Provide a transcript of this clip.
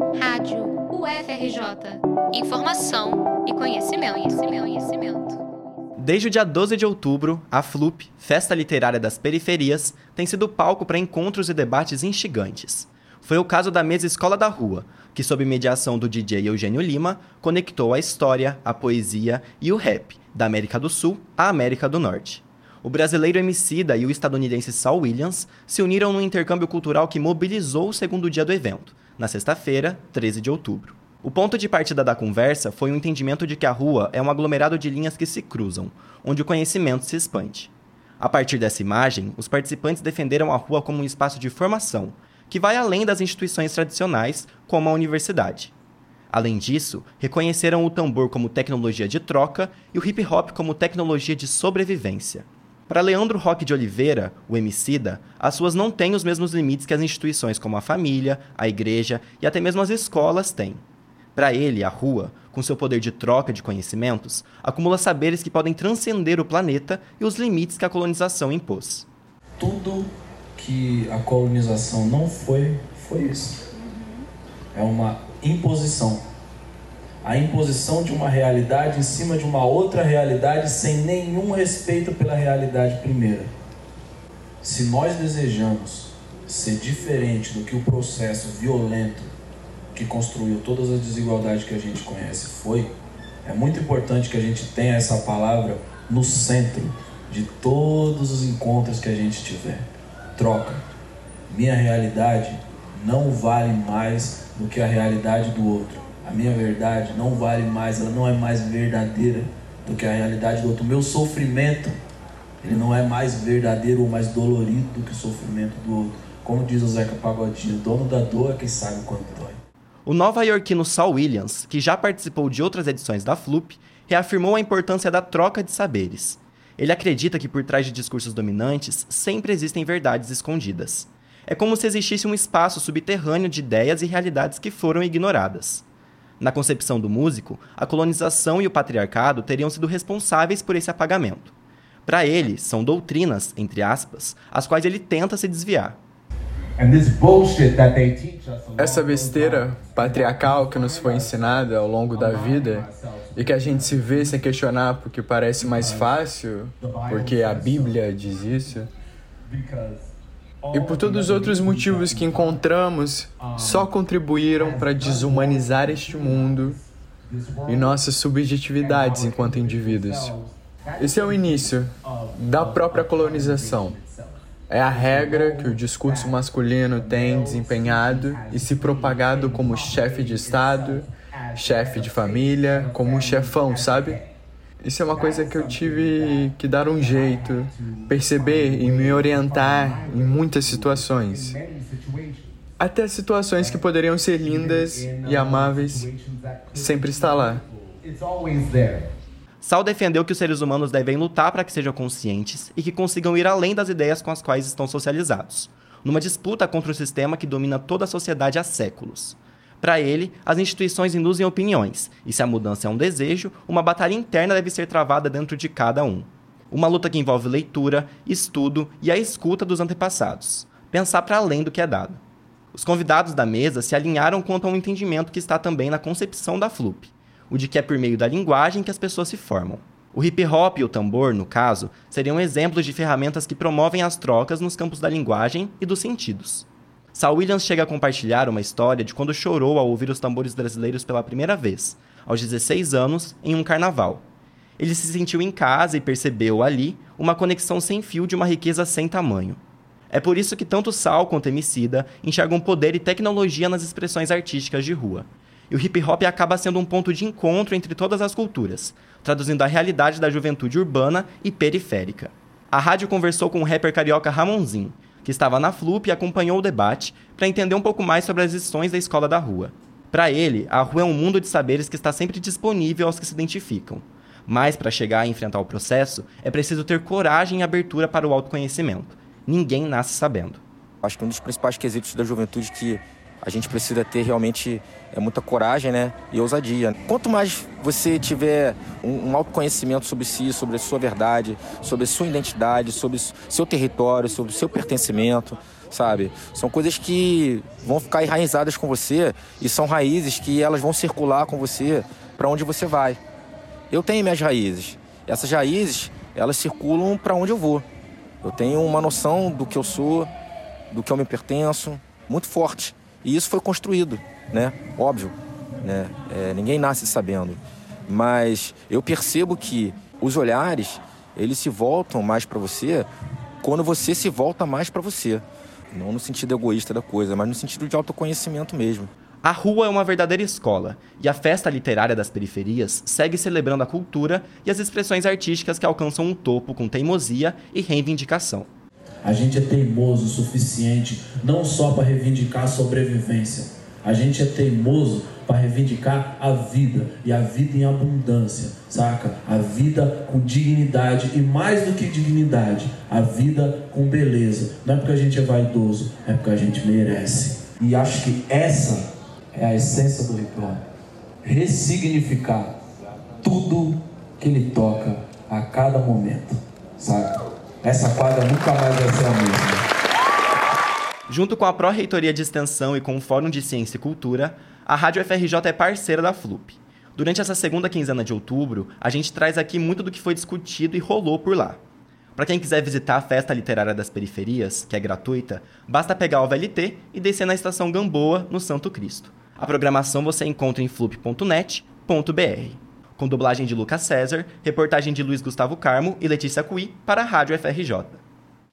Rádio UFRJ. Informação e conhecimento, conhecimento, conhecimento. Desde o dia 12 de outubro, a FLUP, Festa Literária das Periferias, tem sido palco para encontros e debates instigantes. Foi o caso da mesa Escola da Rua, que, sob mediação do DJ Eugênio Lima, conectou a história, a poesia e o rap da América do Sul à América do Norte. O brasileiro Emicida e o estadunidense Saul Williams se uniram num intercâmbio cultural que mobilizou o segundo dia do evento, na sexta-feira, 13 de outubro. O ponto de partida da conversa foi o entendimento de que a rua é um aglomerado de linhas que se cruzam, onde o conhecimento se expande. A partir dessa imagem, os participantes defenderam a rua como um espaço de formação, que vai além das instituições tradicionais, como a universidade. Além disso, reconheceram o tambor como tecnologia de troca e o hip hop como tecnologia de sobrevivência. Para Leandro Roque de Oliveira, o Emicida, as suas não têm os mesmos limites que as instituições como a família, a igreja e até mesmo as escolas têm. Para ele, a rua, com seu poder de troca de conhecimentos, acumula saberes que podem transcender o planeta e os limites que a colonização impôs. Tudo que a colonização não foi, foi isso. É uma imposição. A imposição de uma realidade em cima de uma outra realidade sem nenhum respeito pela realidade primeira. Se nós desejamos ser diferente do que o processo violento que construiu todas as desigualdades que a gente conhece foi, é muito importante que a gente tenha essa palavra no centro de todos os encontros que a gente tiver. Troca. Minha realidade não vale mais do que a realidade do outro. A minha verdade não vale mais, ela não é mais verdadeira do que a realidade do outro. O meu sofrimento, ele não é mais verdadeiro ou mais dolorido do que o sofrimento do outro. Como diz o Zeca Pagodinho, o dono da dor é quem sabe quanto dói. O nova-iorquino Saul Williams, que já participou de outras edições da FLUP, reafirmou a importância da troca de saberes. Ele acredita que por trás de discursos dominantes sempre existem verdades escondidas. É como se existisse um espaço subterrâneo de ideias e realidades que foram ignoradas. Na concepção do músico, a colonização e o patriarcado teriam sido responsáveis por esse apagamento. Para ele, são doutrinas, entre aspas, as quais ele tenta se desviar. Essa besteira patriarcal que nos foi ensinada ao longo da vida e que a gente se vê sem questionar porque parece mais fácil, porque a Bíblia diz isso, e por todos os outros motivos que encontramos, só contribuíram para desumanizar este mundo e nossas subjetividades enquanto indivíduos. Esse é o início da própria colonização. É a regra que o discurso masculino tem desempenhado e se propagado como chefe de Estado, chefe de família, como chefão, sabe? Isso é uma coisa que eu tive que dar um jeito, perceber e me orientar em muitas situações. Até situações que poderiam ser lindas e amáveis, sempre está lá. Sal defendeu que os seres humanos devem lutar para que sejam conscientes e que consigam ir além das ideias com as quais estão socializados, numa disputa contra o sistema que domina toda a sociedade há séculos. Para ele, as instituições induzem opiniões, e se a mudança é um desejo, uma batalha interna deve ser travada dentro de cada um. Uma luta que envolve leitura, estudo e a escuta dos antepassados. Pensar para além do que é dado. Os convidados da mesa se alinharam quanto a um entendimento que está também na concepção da FLUP, o de que é por meio da linguagem que as pessoas se formam. O hip hop e o tambor, no caso, seriam exemplos de ferramentas que promovem as trocas nos campos da linguagem e dos sentidos. Sal Williams chega a compartilhar uma história de quando chorou ao ouvir os tambores brasileiros pela primeira vez, aos 16 anos, em um carnaval. Ele se sentiu em casa e percebeu ali uma conexão sem fio de uma riqueza sem tamanho. É por isso que tanto Sal quanto Emicida enxergam poder e tecnologia nas expressões artísticas de rua, e o hip hop acaba sendo um ponto de encontro entre todas as culturas, traduzindo a realidade da juventude urbana e periférica. A rádio conversou com o rapper carioca Ramonzinho, que estava na FLUP e acompanhou o debate para entender um pouco mais sobre as lições da escola da rua. Para ele, a rua é um mundo de saberes que está sempre disponível aos que se identificam. Mas para chegar a enfrentar o processo, é preciso ter coragem e abertura para o autoconhecimento. Ninguém nasce sabendo. Acho que um dos principais quesitos da juventude que a gente precisa ter realmente é, muita coragem né, e ousadia. Quanto mais você tiver um, um autoconhecimento sobre si, sobre a sua verdade, sobre a sua identidade, sobre seu território, sobre o seu pertencimento, sabe? São coisas que vão ficar enraizadas com você e são raízes que elas vão circular com você para onde você vai. Eu tenho minhas raízes. Essas raízes, elas circulam para onde eu vou. Eu tenho uma noção do que eu sou, do que eu me pertenço, muito forte. E isso foi construído, né? Óbvio, né? É, ninguém nasce sabendo. Mas eu percebo que os olhares, eles se voltam mais para você quando você se volta mais para você. Não no sentido egoísta da coisa, mas no sentido de autoconhecimento mesmo. A rua é uma verdadeira escola, e a festa literária das periferias segue celebrando a cultura e as expressões artísticas que alcançam um topo com teimosia e reivindicação. A gente é teimoso o suficiente não só para reivindicar a sobrevivência, a gente é teimoso para reivindicar a vida e a vida em abundância, saca? A vida com dignidade e mais do que dignidade, a vida com beleza. Não é porque a gente é vaidoso, é porque a gente merece. E acho que essa é a essência do hop. Ressignificar tudo que ele toca a cada momento, saca? Essa quadra nunca mais vai ser a mesma. Junto com a Pró-Reitoria de Extensão e com o Fórum de Ciência e Cultura, a Rádio FRJ é parceira da FLUP. Durante essa segunda quinzena de outubro, a gente traz aqui muito do que foi discutido e rolou por lá. Para quem quiser visitar a Festa Literária das Periferias, que é gratuita, basta pegar o VLT e descer na estação Gamboa, no Santo Cristo. A programação você encontra em flup.net.br. Com dublagem de Lucas César, reportagem de Luiz Gustavo Carmo e Letícia Cui para a Rádio FRJ.